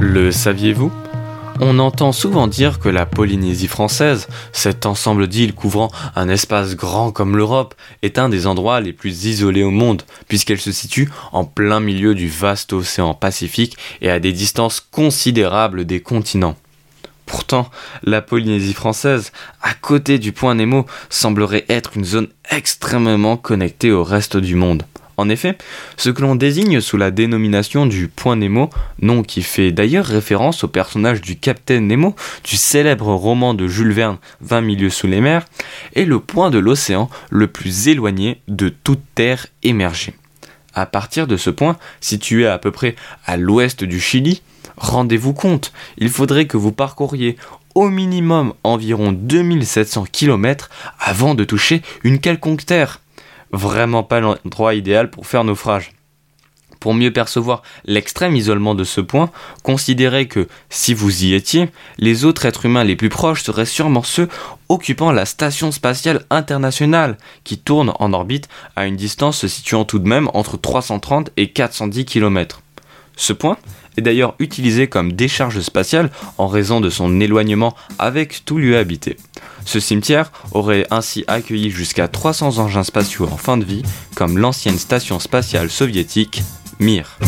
Le saviez-vous? On entend souvent dire que la Polynésie française, cet ensemble d'îles couvrant un espace grand comme l'Europe, est un des endroits les plus isolés au monde, puisqu'elle se situe en plein milieu du vaste océan Pacifique et à des distances considérables des continents. Pourtant, la Polynésie française, à côté du point Nemo, semblerait être une zone extrêmement connectée au reste du monde. En effet, ce que l'on désigne sous la dénomination du point Nemo, nom qui fait d'ailleurs référence au personnage du Capitaine Nemo du célèbre roman de Jules Verne 20 milieux sous les mers, est le point de l'océan le plus éloigné de toute terre émergée. À partir de ce point, situé à peu près à l'ouest du Chili, rendez-vous compte, il faudrait que vous parcouriez au minimum environ 2700 km avant de toucher une quelconque terre vraiment pas l'endroit idéal pour faire naufrage. Pour mieux percevoir l'extrême isolement de ce point, considérez que, si vous y étiez, les autres êtres humains les plus proches seraient sûrement ceux occupant la Station spatiale internationale, qui tourne en orbite à une distance se situant tout de même entre 330 et 410 km. Ce point est d'ailleurs utilisé comme décharge spatiale en raison de son éloignement avec tout lieu habité. Ce cimetière aurait ainsi accueilli jusqu'à 300 engins spatiaux en fin de vie, comme l'ancienne station spatiale soviétique Mir.